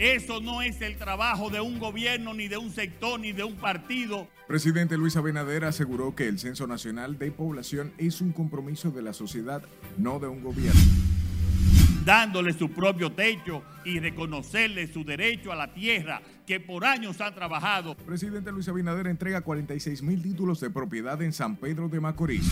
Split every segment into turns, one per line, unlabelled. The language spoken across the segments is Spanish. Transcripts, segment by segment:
Eso no es el trabajo de un gobierno, ni de un sector, ni de un partido.
Presidente Luis Abinader aseguró que el Censo Nacional de Población es un compromiso de la sociedad, no de un gobierno.
Dándole su propio techo y reconocerle su derecho a la tierra que por años han trabajado.
Presidente Luis Abinader entrega 46 mil títulos de propiedad en San Pedro de Macorís.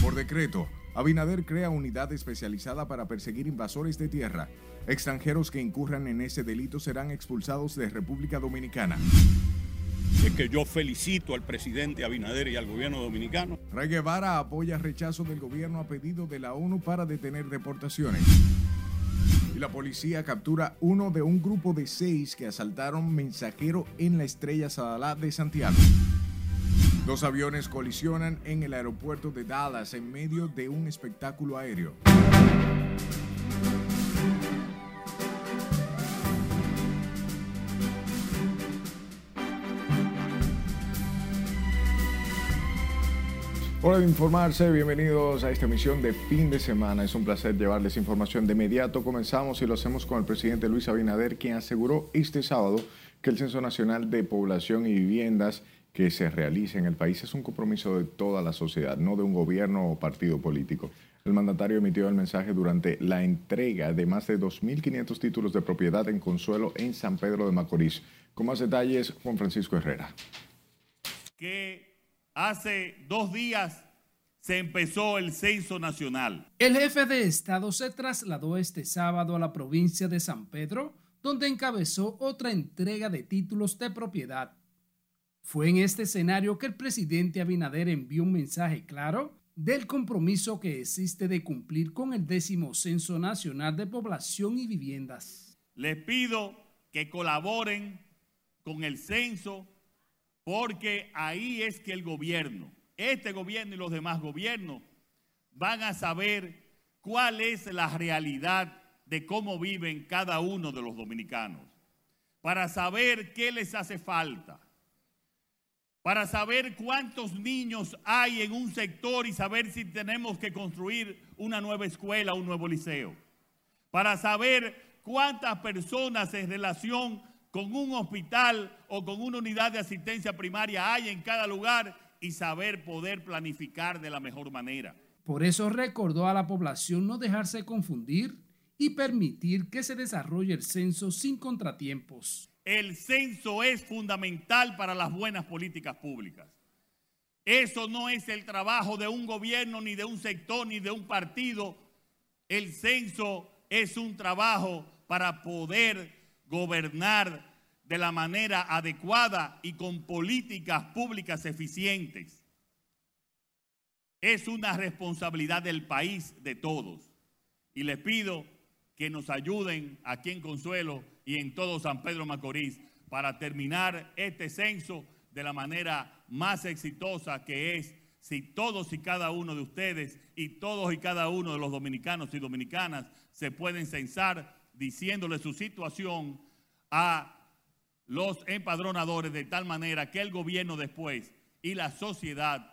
Por decreto, Abinader crea unidad especializada para perseguir invasores de tierra. Extranjeros que incurran en ese delito serán expulsados de República Dominicana.
Es que yo felicito al presidente Abinader y al gobierno dominicano.
Ray Guevara apoya rechazo del gobierno a pedido de la ONU para detener deportaciones. Y la policía captura uno de un grupo de seis que asaltaron mensajero en la estrella Sadalá de Santiago. Dos aviones colisionan en el aeropuerto de Dallas en medio de un espectáculo aéreo. Hora de informarse, bienvenidos a esta emisión de fin de semana. Es un placer llevarles información de inmediato. Comenzamos y lo hacemos con el presidente Luis Abinader, quien aseguró este sábado que el Censo Nacional de Población y Viviendas que se realice en el país es un compromiso de toda la sociedad, no de un gobierno o partido político. El mandatario emitió el mensaje durante la entrega de más de 2.500 títulos de propiedad en Consuelo en San Pedro de Macorís. Con más detalles, Juan Francisco Herrera.
Hace dos días se empezó el censo nacional.
El jefe de Estado se trasladó este sábado a la provincia de San Pedro, donde encabezó otra entrega de títulos de propiedad. Fue en este escenario que el presidente Abinader envió un mensaje claro del compromiso que existe de cumplir con el décimo Censo Nacional de Población y Viviendas.
Les pido que colaboren con el censo porque ahí es que el gobierno, este gobierno y los demás gobiernos, van a saber cuál es la realidad de cómo viven cada uno de los dominicanos, para saber qué les hace falta, para saber cuántos niños hay en un sector y saber si tenemos que construir una nueva escuela, un nuevo liceo, para saber cuántas personas en relación con un hospital o con una unidad de asistencia primaria hay en cada lugar y saber poder planificar de la mejor manera.
Por eso recordó a la población no dejarse confundir y permitir que se desarrolle el censo sin contratiempos.
El censo es fundamental para las buenas políticas públicas. Eso no es el trabajo de un gobierno, ni de un sector, ni de un partido. El censo es un trabajo para poder gobernar de la manera adecuada y con políticas públicas eficientes. Es una responsabilidad del país de todos. Y les pido que nos ayuden aquí en Consuelo y en todo San Pedro Macorís para terminar este censo de la manera más exitosa que es si todos y cada uno de ustedes y todos y cada uno de los dominicanos y dominicanas se pueden censar diciéndole su situación a los empadronadores de tal manera que el gobierno después y la sociedad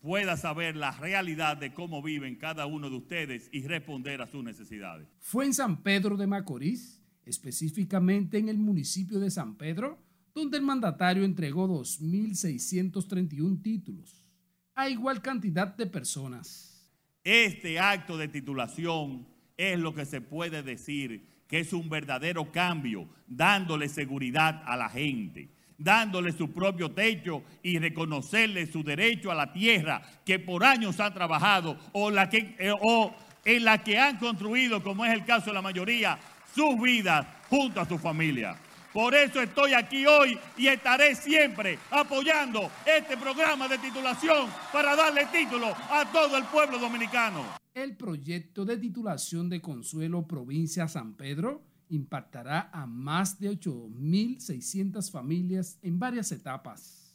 pueda saber la realidad de cómo viven cada uno de ustedes y responder a sus necesidades.
Fue en San Pedro de Macorís, específicamente en el municipio de San Pedro, donde el mandatario entregó 2.631 títulos a igual cantidad de personas.
Este acto de titulación es lo que se puede decir que es un verdadero cambio, dándole seguridad a la gente, dándole su propio techo y reconocerle su derecho a la tierra que por años han trabajado o, la que, eh, o en la que han construido, como es el caso de la mayoría, sus vidas junto a su familia. Por eso estoy aquí hoy y estaré siempre apoyando este programa de titulación para darle título a todo el pueblo dominicano.
El proyecto de titulación de Consuelo Provincia San Pedro impactará a más de 8.600 familias en varias etapas.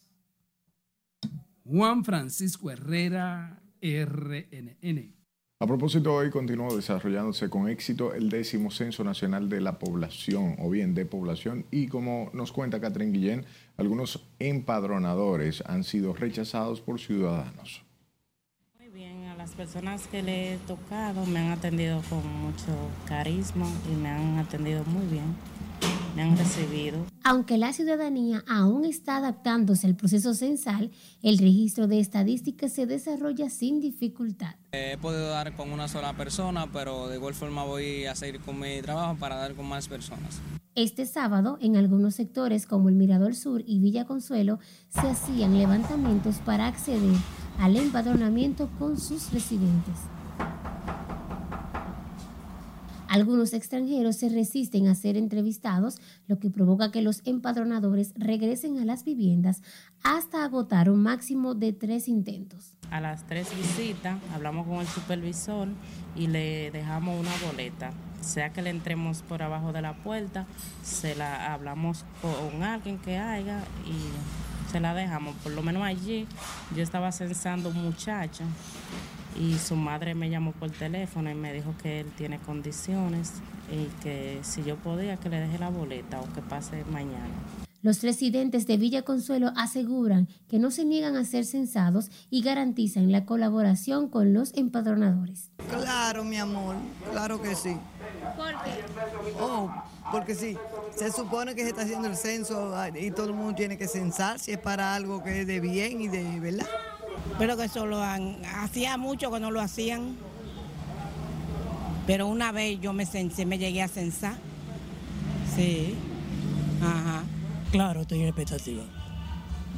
Juan Francisco Herrera, RNN.
A propósito, hoy continúa desarrollándose con éxito el décimo Censo Nacional de la Población, o bien de población, y como nos cuenta Catherine Guillén, algunos empadronadores han sido rechazados por ciudadanos
las personas que le he tocado me han atendido con mucho carisma y me han atendido muy bien. me han recibido.
Aunque la ciudadanía aún está adaptándose al proceso censal, el registro de estadísticas se desarrolla sin dificultad.
He podido dar con una sola persona, pero de igual forma voy a seguir con mi trabajo para dar con más personas.
Este sábado, en algunos sectores como el Mirador Sur y Villa Consuelo, se hacían levantamientos para acceder al empadronamiento con sus residentes. Algunos extranjeros se resisten a ser entrevistados, lo que provoca que los empadronadores regresen a las viviendas hasta agotar un máximo de tres intentos.
A las tres visitas hablamos con el supervisor y le dejamos una boleta. Sea que le entremos por abajo de la puerta, se la hablamos con alguien que haya y se la dejamos. Por lo menos allí yo estaba censando un muchacho y su madre me llamó por teléfono y me dijo que él tiene condiciones y que si yo podía que le deje la boleta o que pase mañana.
Los residentes de Villa Consuelo aseguran que no se niegan a ser censados y garantizan la colaboración con los empadronadores.
Claro, mi amor, claro que sí.
¿Por qué?
Oh, porque sí, se supone que se está haciendo el censo y todo el mundo tiene que censar si es para algo que es de bien y de verdad.
Pero que eso lo han, hacía mucho que no lo hacían. Pero una vez yo me censé, me llegué a censar. Sí. Ajá.
Claro, estoy en expectativa.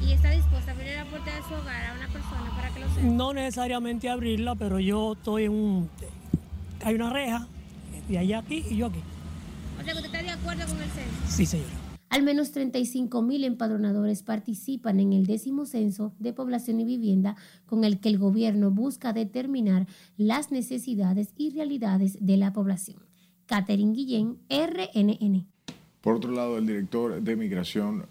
¿Y está dispuesta a abrir la puerta de su hogar a una persona para que lo sepa?
No necesariamente abrirla, pero yo estoy en un... Hay una reja, de allá aquí y yo aquí.
O sea, que usted está de acuerdo con el censo.
Sí, señora.
Al menos 35 mil empadronadores participan en el décimo censo de población y vivienda con el que el gobierno busca determinar las necesidades y realidades de la población. Catherine Guillén, RNN.
Por otro lado, el director de Migración,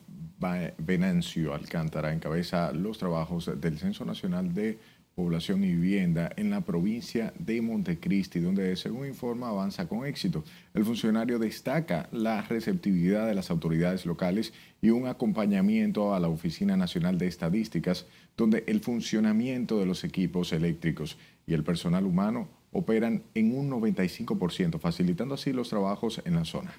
Venancio Alcántara, encabeza los trabajos del Censo Nacional de Población y Vivienda en la provincia de Montecristi, donde, según informa, avanza con éxito. El funcionario destaca la receptividad de las autoridades locales y un acompañamiento a la Oficina Nacional de Estadísticas, donde el funcionamiento de los equipos eléctricos y el personal humano operan en un 95%, facilitando así los trabajos en la zona.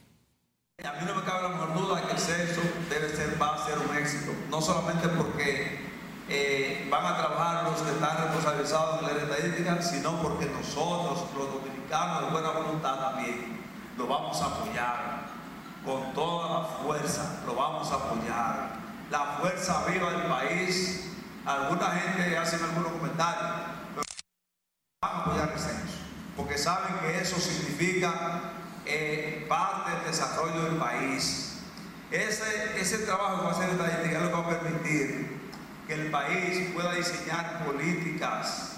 A mí no me cabe la menor duda que el censo debe ser, va a ser un éxito, no solamente porque eh, van a trabajar los que están responsabilizados en la estadística, sino porque nosotros, los dominicanos de buena voluntad también, lo vamos a apoyar con toda la fuerza, lo vamos a apoyar. La fuerza viva del país, alguna gente hace algunos comentarios, pero van a apoyar el censo, porque saben que eso significa eh, parte del desarrollo del país. Ese, ese trabajo que va a hacer estadística es lo va a permitir que el país pueda diseñar políticas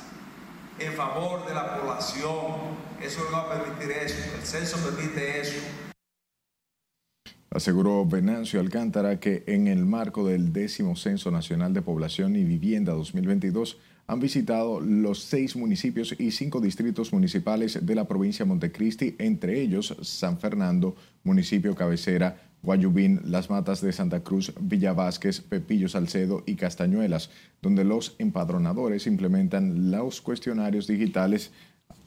en favor de la población. Eso no va a permitir eso. El censo permite eso.
Aseguró Venancio Alcántara que en el marco del décimo Censo Nacional de Población y Vivienda 2022 han visitado los seis municipios y cinco distritos municipales de la provincia de Montecristi, entre ellos San Fernando, municipio cabecera, Guayubín, Las Matas de Santa Cruz, Villa Vázquez, Pepillo Salcedo y Castañuelas, donde los empadronadores implementan los cuestionarios digitales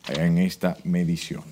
en esta medición.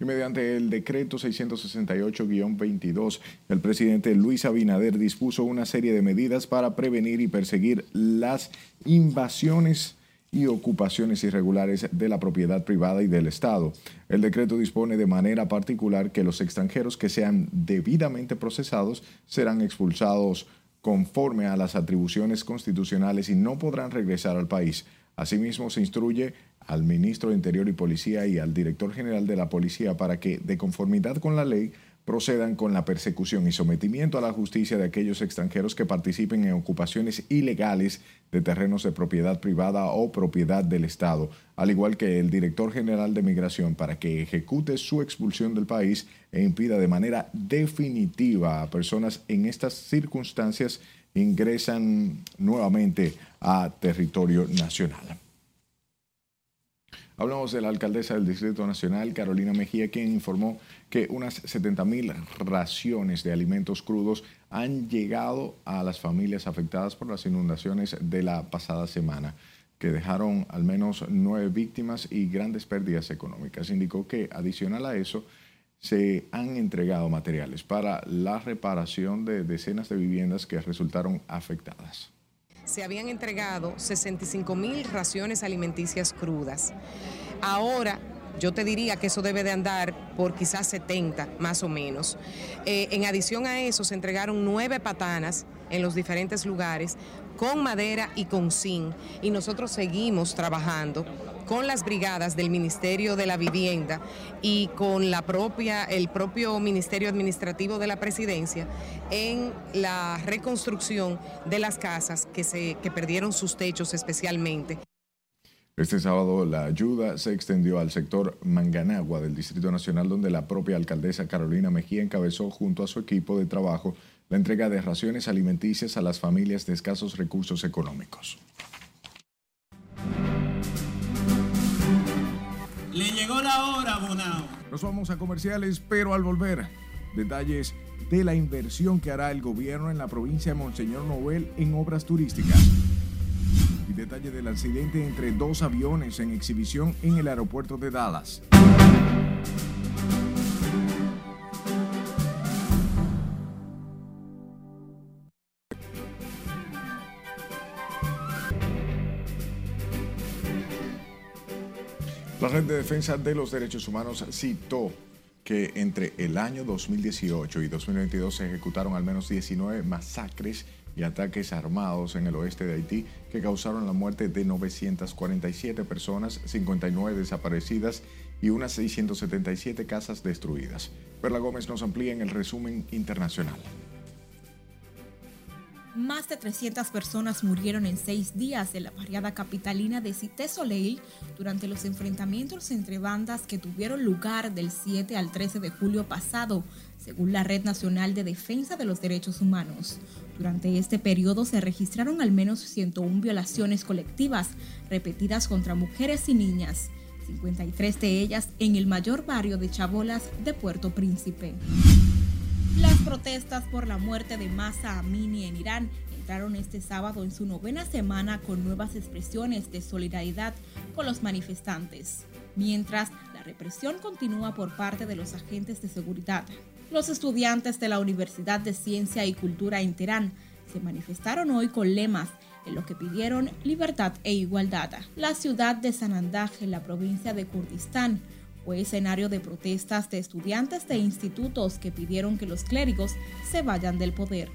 Y mediante el decreto 668-22, el presidente Luis Abinader dispuso una serie de medidas para prevenir y perseguir las invasiones y ocupaciones irregulares de la propiedad privada y del Estado. El decreto dispone de manera particular que los extranjeros que sean debidamente procesados serán expulsados conforme a las atribuciones constitucionales y no podrán regresar al país. Asimismo, se instruye al ministro de Interior y Policía y al director general de la Policía para que, de conformidad con la ley, procedan con la persecución y sometimiento a la justicia de aquellos extranjeros que participen en ocupaciones ilegales de terrenos de propiedad privada o propiedad del Estado, al igual que el director general de Migración para que ejecute su expulsión del país e impida de manera definitiva a personas en estas circunstancias ingresan nuevamente a territorio nacional. Hablamos de la alcaldesa del Distrito Nacional, Carolina Mejía, quien informó que unas 70 mil raciones de alimentos crudos han llegado a las familias afectadas por las inundaciones de la pasada semana, que dejaron al menos nueve víctimas y grandes pérdidas económicas. Indicó que, adicional a eso, se han entregado materiales para la reparación de decenas de viviendas que resultaron afectadas.
Se habían entregado 65 mil raciones alimenticias crudas. Ahora yo te diría que eso debe de andar por quizás 70 más o menos. Eh, en adición a eso se entregaron nueve patanas en los diferentes lugares con madera y con zinc y nosotros seguimos trabajando con las brigadas del Ministerio de la Vivienda y con la propia, el propio Ministerio Administrativo de la Presidencia en la reconstrucción de las casas que, se, que perdieron sus techos especialmente.
Este sábado la ayuda se extendió al sector Manganagua del Distrito Nacional, donde la propia alcaldesa Carolina Mejía encabezó junto a su equipo de trabajo la entrega de raciones alimenticias a las familias de escasos recursos económicos.
Le llegó la hora, Bonao.
Nos vamos a comerciales, pero al volver, detalles de la inversión que hará el gobierno en la provincia de Monseñor Noel en obras turísticas. Y detalle del accidente entre dos aviones en exhibición en el aeropuerto de Dallas. La Red de Defensa de los Derechos Humanos citó que entre el año 2018 y 2022 se ejecutaron al menos 19 masacres y ataques armados en el oeste de Haití que causaron la muerte de 947 personas, 59 desaparecidas y unas 677 casas destruidas. Perla Gómez nos amplía en el resumen internacional.
Más de 300 personas murieron en seis días en la variada capitalina de Cité Soleil durante los enfrentamientos entre bandas que tuvieron lugar del 7 al 13 de julio pasado, según la Red Nacional de Defensa de los Derechos Humanos. Durante este periodo se registraron al menos 101 violaciones colectivas repetidas contra mujeres y niñas, 53 de ellas en el mayor barrio de Chabolas de Puerto Príncipe. Las protestas por la muerte de Masa Amini en Irán entraron este sábado en su novena semana con nuevas expresiones de solidaridad con los manifestantes, mientras la represión continúa por parte de los agentes de seguridad. Los estudiantes de la Universidad de Ciencia y Cultura en Teherán se manifestaron hoy con lemas en lo que pidieron libertad e igualdad. La ciudad de Sanandaj, en la provincia de Kurdistán, fue escenario de protestas de estudiantes de institutos que pidieron que los clérigos se vayan del poder.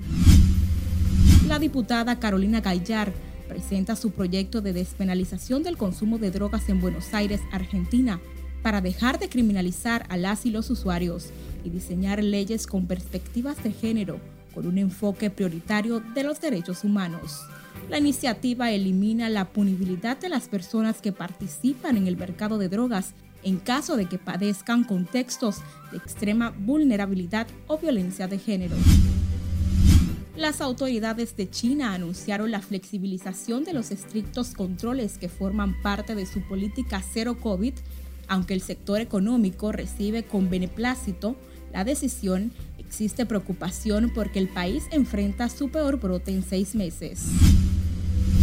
La diputada Carolina Gallar presenta su proyecto de despenalización del consumo de drogas en Buenos Aires, Argentina, para dejar de criminalizar a las y los usuarios y diseñar leyes con perspectivas de género, con un enfoque prioritario de los derechos humanos. La iniciativa elimina la punibilidad de las personas que participan en el mercado de drogas en caso de que padezcan contextos de extrema vulnerabilidad o violencia de género. Las autoridades de China anunciaron la flexibilización de los estrictos controles que forman parte de su política cero COVID, aunque el sector económico recibe con beneplácito la decisión, existe preocupación porque el país enfrenta su peor brote en seis meses.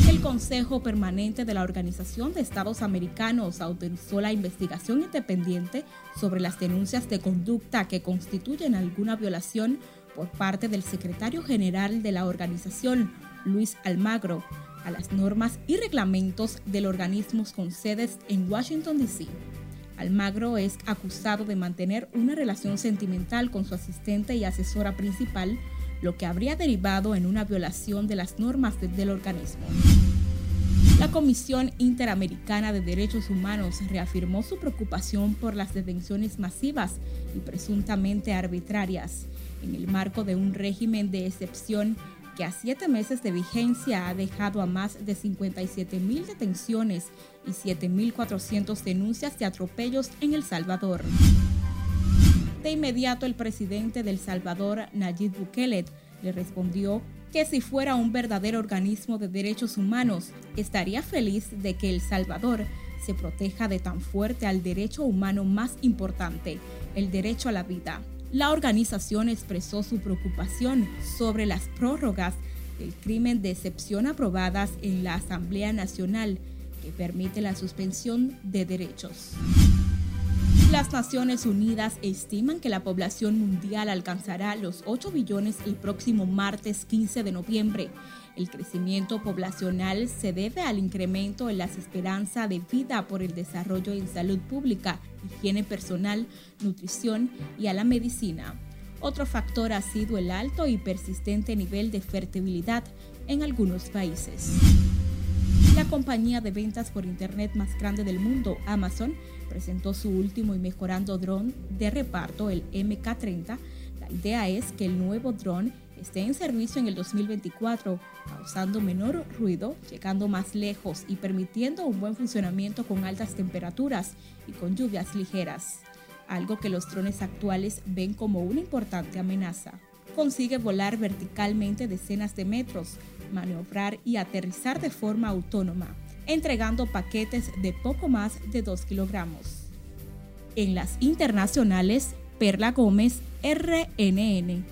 El Consejo Permanente de la Organización de Estados Americanos autorizó la investigación independiente sobre las denuncias de conducta que constituyen alguna violación por parte del secretario general de la organización, Luis Almagro, a las normas y reglamentos del organismo con sedes en Washington, D.C. Almagro es acusado de mantener una relación sentimental con su asistente y asesora principal, lo que habría derivado en una violación de las normas del organismo. La Comisión Interamericana de Derechos Humanos reafirmó su preocupación por las detenciones masivas y presuntamente arbitrarias en el marco de un régimen de excepción que a siete meses de vigencia ha dejado a más de 57 mil detenciones y 7.400 denuncias de atropellos en El Salvador. De inmediato, el presidente del Salvador, Nayib Bukele, le respondió que si fuera un verdadero organismo de derechos humanos, estaría feliz de que El Salvador se proteja de tan fuerte al derecho humano más importante, el derecho a la vida. La organización expresó su preocupación sobre las prórrogas del crimen de excepción aprobadas en la Asamblea Nacional que permite la suspensión de derechos. La Las Naciones Unidas estiman que la población mundial alcanzará los 8 billones el próximo martes 15 de noviembre. El crecimiento poblacional se debe al incremento en las esperanzas de vida por el desarrollo en salud pública, higiene personal, nutrición y a la medicina. Otro factor ha sido el alto y persistente nivel de fertilidad en algunos países. La compañía de ventas por Internet más grande del mundo, Amazon, presentó su último y mejorando dron de reparto, el MK30. La idea es que el nuevo dron esté en servicio en el 2024, causando menor ruido, llegando más lejos y permitiendo un buen funcionamiento con altas temperaturas y con lluvias ligeras, algo que los drones actuales ven como una importante amenaza. Consigue volar verticalmente decenas de metros, maniobrar y aterrizar de forma autónoma, entregando paquetes de poco más de 2 kilogramos. En las internacionales, Perla Gómez, RNN.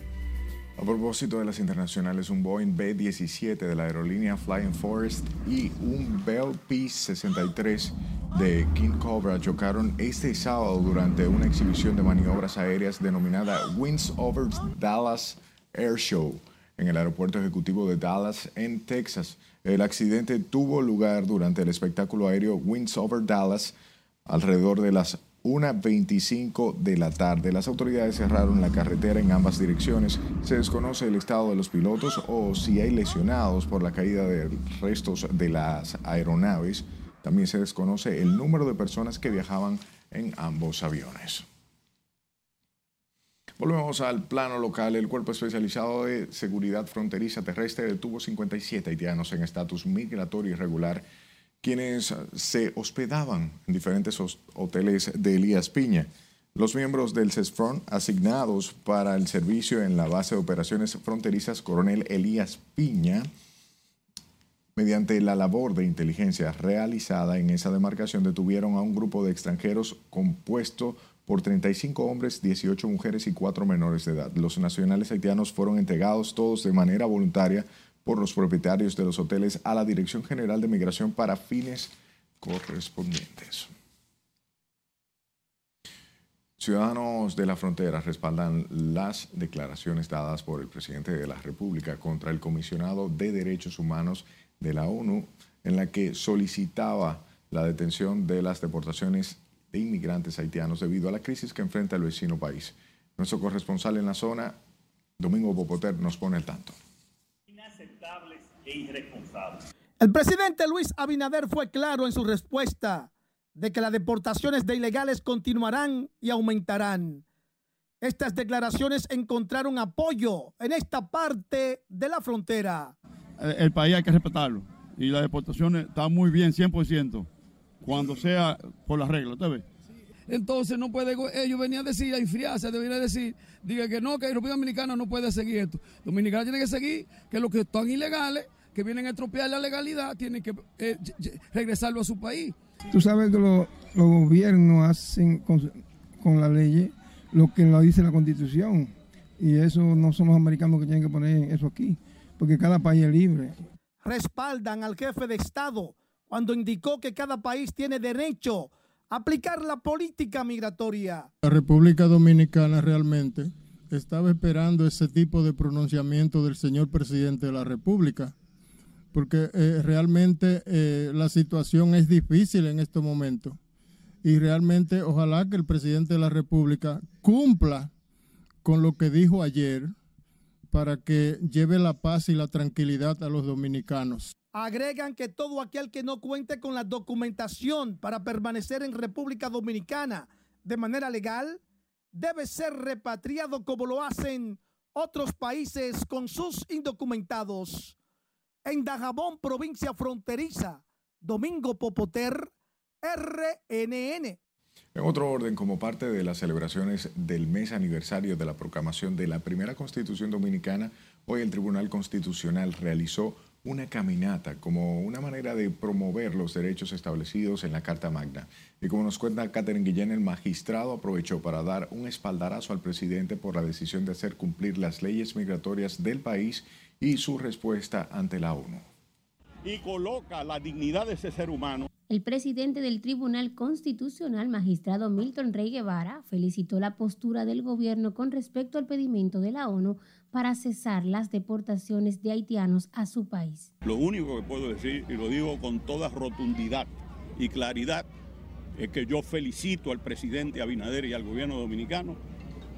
A propósito de las internacionales, un Boeing B-17 de la aerolínea Flying Forest y un Bell P-63 de King Cobra chocaron este sábado durante una exhibición de maniobras aéreas denominada Winds Over Dallas Air Show en el aeropuerto ejecutivo de Dallas, en Texas. El accidente tuvo lugar durante el espectáculo aéreo Winds Over Dallas alrededor de las 1.25 de la tarde. Las autoridades cerraron la carretera en ambas direcciones. Se desconoce el estado de los pilotos o si hay lesionados por la caída de restos de las aeronaves. También se desconoce el número de personas que viajaban en ambos aviones. Volvemos al plano local. El Cuerpo Especializado de Seguridad Fronteriza Terrestre detuvo 57 haitianos en estatus migratorio irregular, quienes se hospedaban en diferentes hoteles de Elías Piña. Los miembros del CESFRON asignados para el servicio en la base de operaciones fronterizas Coronel Elías Piña, mediante la labor de inteligencia realizada en esa demarcación, detuvieron a un grupo de extranjeros compuesto por 35 hombres, 18 mujeres y 4 menores de edad. Los nacionales haitianos fueron entregados todos de manera voluntaria por los propietarios de los hoteles a la Dirección General de Migración para fines correspondientes. Ciudadanos de la frontera respaldan las declaraciones dadas por el presidente de la República contra el comisionado de Derechos Humanos de la ONU, en la que solicitaba la detención de las deportaciones de inmigrantes haitianos debido a la crisis que enfrenta el vecino país. Nuestro corresponsal en la zona, Domingo Popoter, nos pone el tanto.
Inaceptables e irresponsables.
El presidente Luis Abinader fue claro en su respuesta de que las deportaciones de ilegales continuarán y aumentarán. Estas declaraciones encontraron apoyo en esta parte de la frontera.
El país hay que respetarlo y las deportaciones están muy bien, 100% cuando sea por las reglas, ¿usted ve?
Entonces no puede, ellos venían a decir, a enfriarse, deberían decir, diga que no, que el República Dominicana no puede seguir esto. Dominicana tiene que seguir, que los que están ilegales, que vienen a estropear la legalidad, tienen que eh, regresarlo a su país.
Tú sabes que los gobiernos hacen con, con la ley lo que lo dice la constitución. Y eso no son los americanos que tienen que poner eso aquí, porque cada país es libre.
Respaldan al jefe de Estado cuando indicó que cada país tiene derecho a aplicar la política migratoria.
La República Dominicana realmente estaba esperando ese tipo de pronunciamiento del señor presidente de la República, porque eh, realmente eh, la situación es difícil en este momento y realmente ojalá que el presidente de la República cumpla con lo que dijo ayer para que lleve la paz y la tranquilidad a los dominicanos.
Agregan que todo aquel que no cuente con la documentación para permanecer en República Dominicana de manera legal debe ser repatriado como lo hacen otros países con sus indocumentados. En Dajabón, provincia fronteriza, Domingo Popoter, RNN.
En otro orden, como parte de las celebraciones del mes aniversario de la proclamación de la primera constitución dominicana, hoy el Tribunal Constitucional realizó una caminata como una manera de promover los derechos establecidos en la Carta Magna. Y como nos cuenta Catherine Guillén, el magistrado aprovechó para dar un espaldarazo al presidente por la decisión de hacer cumplir las leyes migratorias del país y su respuesta ante la ONU.
Y coloca la dignidad de ese ser humano
El presidente del Tribunal Constitucional, magistrado Milton Rey Guevara, felicitó la postura del gobierno con respecto al pedimento de la ONU para cesar las deportaciones de haitianos a su país.
Lo único que puedo decir, y lo digo con toda rotundidad y claridad, es que yo felicito al presidente Abinader y al gobierno dominicano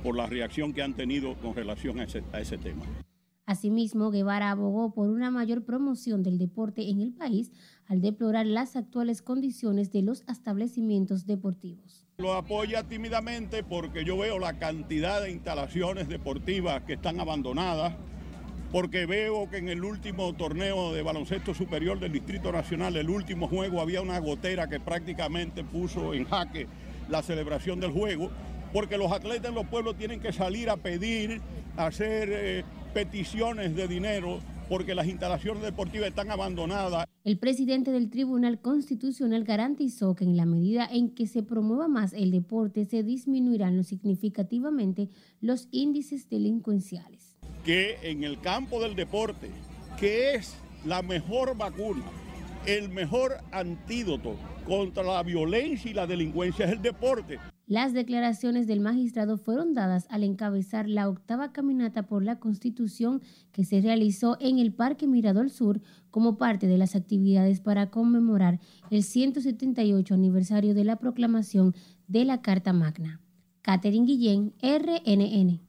por la reacción que han tenido con relación a ese, a ese tema.
Asimismo, Guevara abogó por una mayor promoción del deporte en el país al deplorar las actuales condiciones de los establecimientos deportivos.
Lo apoya tímidamente porque yo veo la cantidad de instalaciones deportivas que están abandonadas, porque veo que en el último torneo de baloncesto superior del Distrito Nacional, el último juego, había una gotera que prácticamente puso en jaque la celebración del juego, porque los atletas en los pueblos tienen que salir a pedir, a hacer eh, peticiones de dinero porque las instalaciones deportivas están abandonadas.
El presidente del Tribunal Constitucional garantizó que en la medida en que se promueva más el deporte se disminuirán significativamente los índices delincuenciales.
Que en el campo del deporte, que es la mejor vacuna, el mejor antídoto contra la violencia y la delincuencia es el deporte.
Las declaraciones del magistrado fueron dadas al encabezar la octava caminata por la Constitución que se realizó en el Parque Mirador Sur como parte de las actividades para conmemorar el 178 aniversario de la proclamación de la Carta Magna. Catherine Guillén, RNN.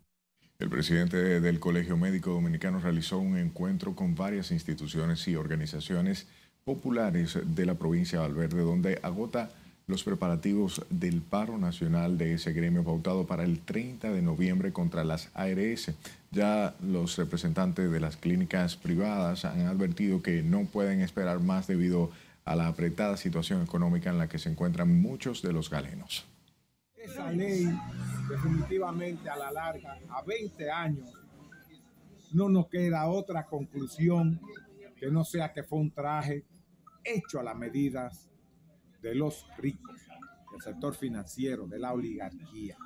El presidente del Colegio Médico Dominicano realizó un encuentro con varias instituciones y organizaciones populares de la provincia de Valverde, donde agota los preparativos del paro nacional de ese gremio pautado para el 30 de noviembre contra las ARS. Ya los representantes de las clínicas privadas han advertido que no pueden esperar más debido a la apretada situación económica en la que se encuentran muchos de los galenos.
Esa ley definitivamente a la larga, a 20 años, no nos queda otra conclusión que no sea que fue un traje hecho a las medidas de los ricos, del sector financiero, de la oligarquía,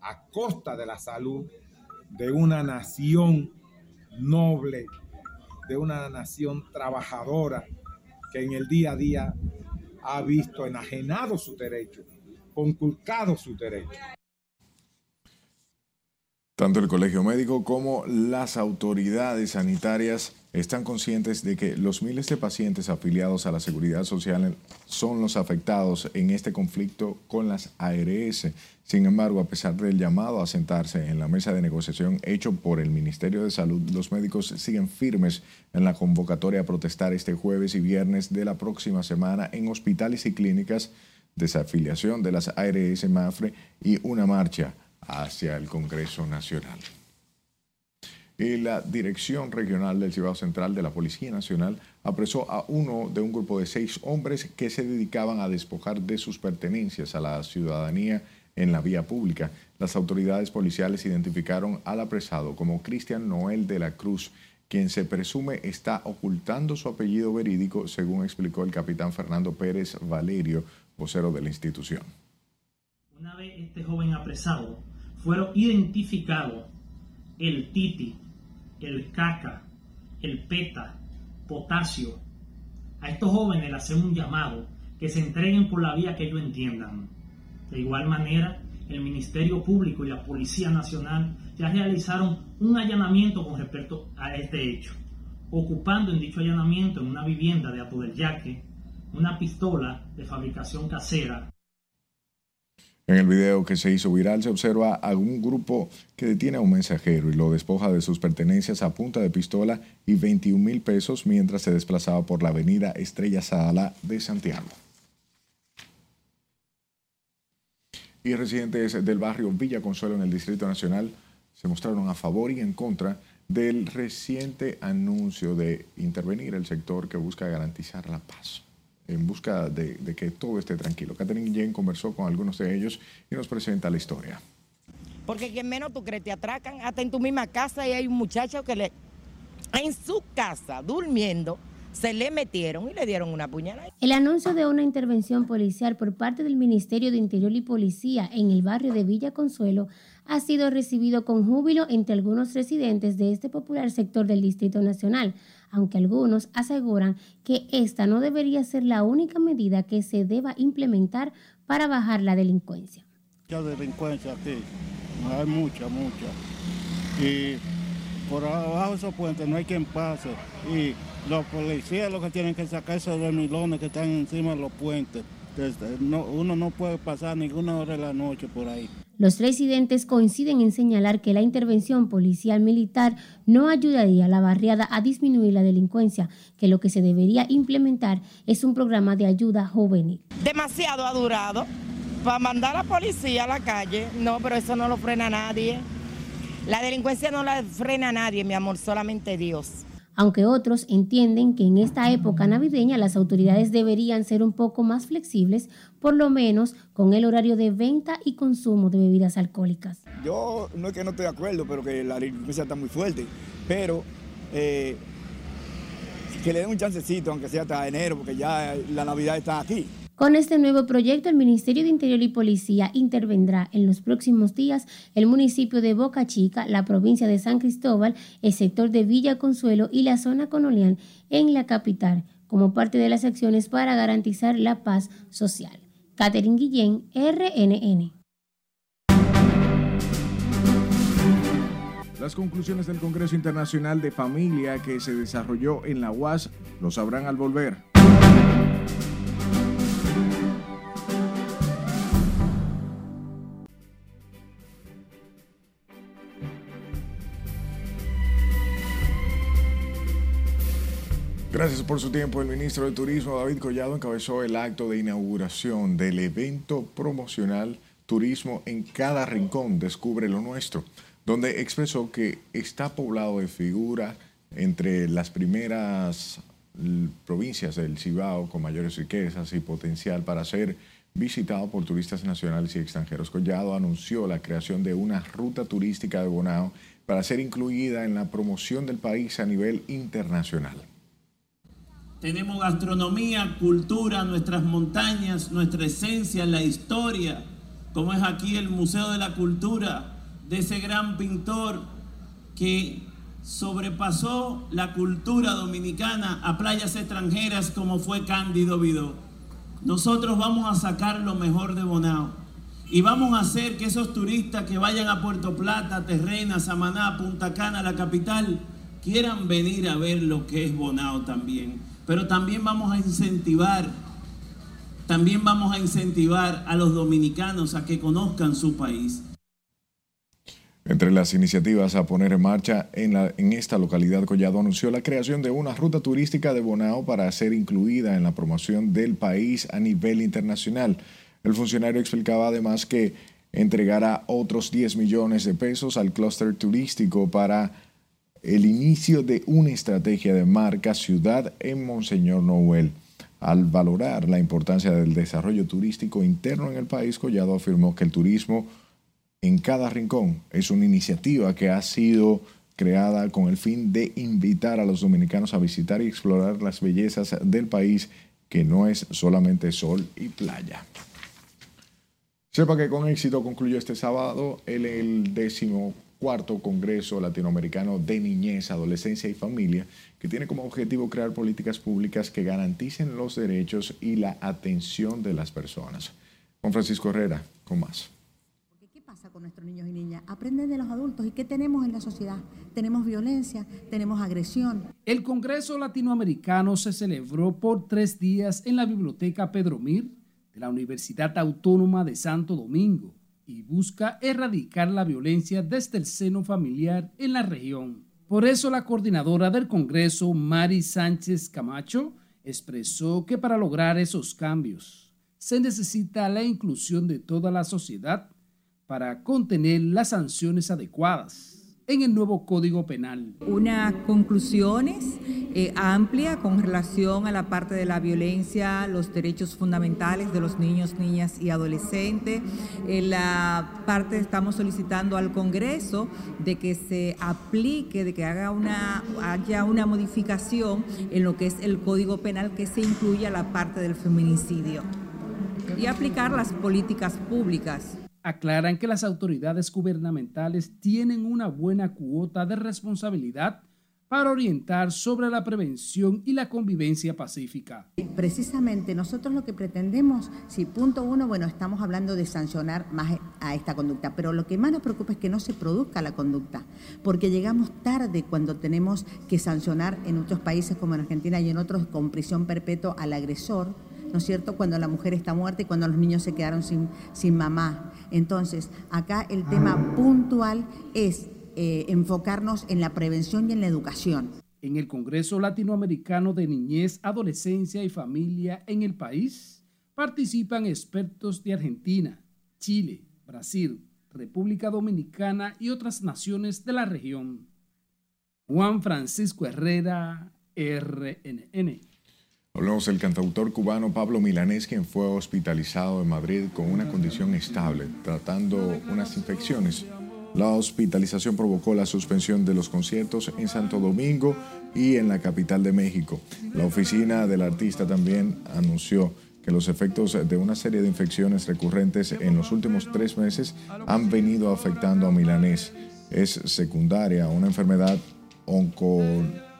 a costa de la salud de una nación noble, de una nación trabajadora que en el día a día ha visto enajenado su derecho, conculcado su derecho.
Tanto el Colegio Médico como las autoridades sanitarias están conscientes de que los miles de pacientes afiliados a la seguridad social son los afectados en este conflicto con las ARS. Sin embargo, a pesar del llamado a sentarse en la mesa de negociación hecho por el Ministerio de Salud, los médicos siguen firmes en la convocatoria a protestar este jueves y viernes de la próxima semana en hospitales y clínicas, desafiliación de las ARS Mafre y una marcha hacia el Congreso Nacional. La Dirección Regional del Cibao Central de la Policía Nacional apresó a uno de un grupo de seis hombres que se dedicaban a despojar de sus pertenencias a la ciudadanía en la vía pública. Las autoridades policiales identificaron al apresado como Cristian Noel de la Cruz, quien se presume está ocultando su apellido verídico, según explicó el capitán Fernando Pérez Valerio, vocero de la institución.
Una vez este joven apresado fueron identificados el Titi, el Caca, el Peta, Potasio. A estos jóvenes les hacemos un llamado que se entreguen por la vía que ellos entiendan. De igual manera, el Ministerio Público y la Policía Nacional ya realizaron un allanamiento con respecto a este hecho, ocupando en dicho allanamiento en una vivienda de Ato del Yaque una pistola de fabricación casera
en el video que se hizo viral se observa a un grupo que detiene a un mensajero y lo despoja de sus pertenencias a punta de pistola y 21 mil pesos mientras se desplazaba por la avenida Estrella Sala de Santiago. Y residentes del barrio Villa Consuelo en el Distrito Nacional se mostraron a favor y en contra del reciente anuncio de intervenir el sector que busca garantizar la paz en busca de, que todo esté tranquilo. Catherine Guillén conversó con algunos de ellos y nos presenta la historia.
Porque quien menos tú crees, te atracan hasta en tu misma casa y hay un muchacho que le en su casa, durmiendo, se le metieron y le dieron una puñalada.
El anuncio de una intervención policial por parte del Ministerio de Interior y Policía en el barrio de Villa Consuelo ha sido recibido con júbilo entre algunos residentes de este popular sector del Distrito Nacional, aunque algunos aseguran que esta no debería ser la única medida que se deba implementar para bajar la delincuencia.
Mucha delincuencia aquí, hay mucha, mucha. Y por abajo de esos puentes no hay quien pase. Y los policías lo que tienen que sacar esos dormilones que están encima de los puentes. No, uno no puede pasar ninguna hora de la noche por ahí.
Los residentes coinciden en señalar que la intervención policial militar no ayudaría a la barriada a disminuir la delincuencia, que lo que se debería implementar es un programa de ayuda juvenil.
Demasiado ha durado. Para mandar a la policía a la calle, no, pero eso no lo frena nadie. La delincuencia no la frena nadie, mi amor, solamente Dios
aunque otros entienden que en esta época navideña las autoridades deberían ser un poco más flexibles, por lo menos con el horario de venta y consumo de bebidas alcohólicas.
Yo no es que no estoy de acuerdo, pero que la delincuencia está muy fuerte, pero eh, que le den un chancecito, aunque sea hasta enero, porque ya la Navidad está aquí.
Con este nuevo proyecto, el Ministerio de Interior y Policía intervendrá en los próximos días el municipio de Boca Chica, la provincia de San Cristóbal, el sector de Villa Consuelo y la zona colonial en la capital, como parte de las acciones para garantizar la paz social. Catherine Guillén, RNN.
Las conclusiones del Congreso Internacional de Familia que se desarrolló en la UAS lo sabrán al volver. Gracias por su tiempo. El ministro de Turismo, David Collado, encabezó el acto de inauguración del evento promocional Turismo en cada rincón, Descubre lo Nuestro, donde expresó que está poblado de figuras entre las primeras provincias del Cibao con mayores riquezas y potencial para ser visitado por turistas nacionales y extranjeros. Collado anunció la creación de una ruta turística de Bonao para ser incluida en la promoción del país a nivel internacional.
Tenemos gastronomía, cultura, nuestras montañas, nuestra esencia, la historia, como es aquí el Museo de la Cultura de ese gran pintor que sobrepasó la cultura dominicana a playas extranjeras como fue Cándido Vidó. Nosotros vamos a sacar lo mejor de Bonao y vamos a hacer que esos turistas que vayan a Puerto Plata, Terrena, Samaná, Punta Cana, la capital, quieran venir a ver lo que es Bonao también pero también vamos a incentivar, también vamos a incentivar a los dominicanos a que conozcan su país.
Entre las iniciativas a poner en marcha en, en, esta localidad, Collado anunció la creación de una ruta turística de Bonao para ser incluida en la promoción del país a nivel internacional. El funcionario explicaba además que entregará otros 10 millones de pesos al clúster turístico para el inicio de una estrategia de marca ciudad en Monseñor Noel. Al valorar la importancia del desarrollo turístico interno en el país, Collado afirmó que el turismo en cada rincón es una iniciativa que ha sido creada con el fin de invitar a los dominicanos a visitar y explorar las bellezas del país, que no es solamente sol y playa. Sepa que con éxito concluyó este sábado el, el décimo cuarto Congreso Latinoamericano de Niñez, Adolescencia y Familia, que tiene como objetivo crear políticas públicas que garanticen los derechos y la atención de las personas. Juan Francisco Herrera, con más.
¿Qué pasa con nuestros niños y niñas? Aprenden de los adultos. ¿Y qué tenemos en la sociedad? Tenemos violencia, tenemos agresión.
El Congreso Latinoamericano se celebró por tres días en la Biblioteca Pedro Mir de la Universidad Autónoma de Santo Domingo y busca erradicar la violencia desde el seno familiar en la región. Por eso la coordinadora del Congreso, Mari Sánchez Camacho, expresó que para lograr esos cambios se necesita la inclusión de toda la sociedad para contener las sanciones adecuadas. En el nuevo Código Penal.
Unas conclusiones eh, amplias con relación a la parte de la violencia, los derechos fundamentales de los niños, niñas y adolescentes. En la parte estamos solicitando al Congreso de que se aplique, de que haga una, haya una modificación en lo que es el Código Penal que se incluya la parte del feminicidio y aplicar las políticas públicas
aclaran que las autoridades gubernamentales tienen una buena cuota de responsabilidad para orientar sobre la prevención y la convivencia pacífica.
Precisamente nosotros lo que pretendemos, si punto uno, bueno, estamos hablando de sancionar más a esta conducta, pero lo que más nos preocupa es que no se produzca la conducta, porque llegamos tarde cuando tenemos que sancionar en otros países como en Argentina y en otros con prisión perpetua al agresor, ¿no es cierto? Cuando la mujer está muerta y cuando los niños se quedaron sin, sin mamá. Entonces, acá el tema puntual es eh, enfocarnos en la prevención y en la educación.
En el Congreso Latinoamericano de Niñez, Adolescencia y Familia en el país participan expertos de Argentina, Chile, Brasil, República Dominicana y otras naciones de la región. Juan Francisco Herrera, RNN.
Hablamos del cantautor cubano Pablo Milanés, quien fue hospitalizado en Madrid con una condición estable, tratando unas infecciones. La hospitalización provocó la suspensión de los conciertos en Santo Domingo y en la capital de México. La oficina del artista también anunció que los efectos de una serie de infecciones recurrentes en los últimos tres meses han venido afectando a Milanés. Es secundaria a una enfermedad oncológica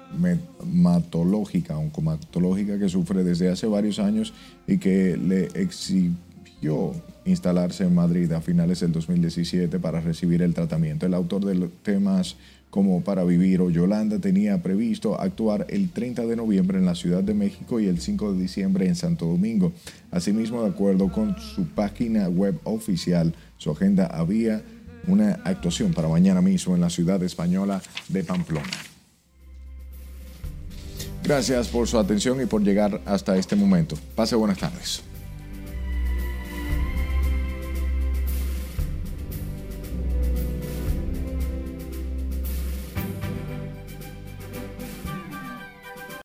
hematológica, oncomatológica que sufre desde hace varios años y que le exigió instalarse en Madrid a finales del 2017 para recibir el tratamiento. El autor de temas como Para Vivir o Yolanda tenía previsto actuar el 30 de noviembre en la Ciudad de México y el 5 de diciembre en Santo Domingo. Asimismo, de acuerdo con su página web oficial, su agenda había una actuación para mañana mismo en la ciudad española de Pamplona. Gracias por su atención y por llegar hasta este momento. Pase buenas tardes.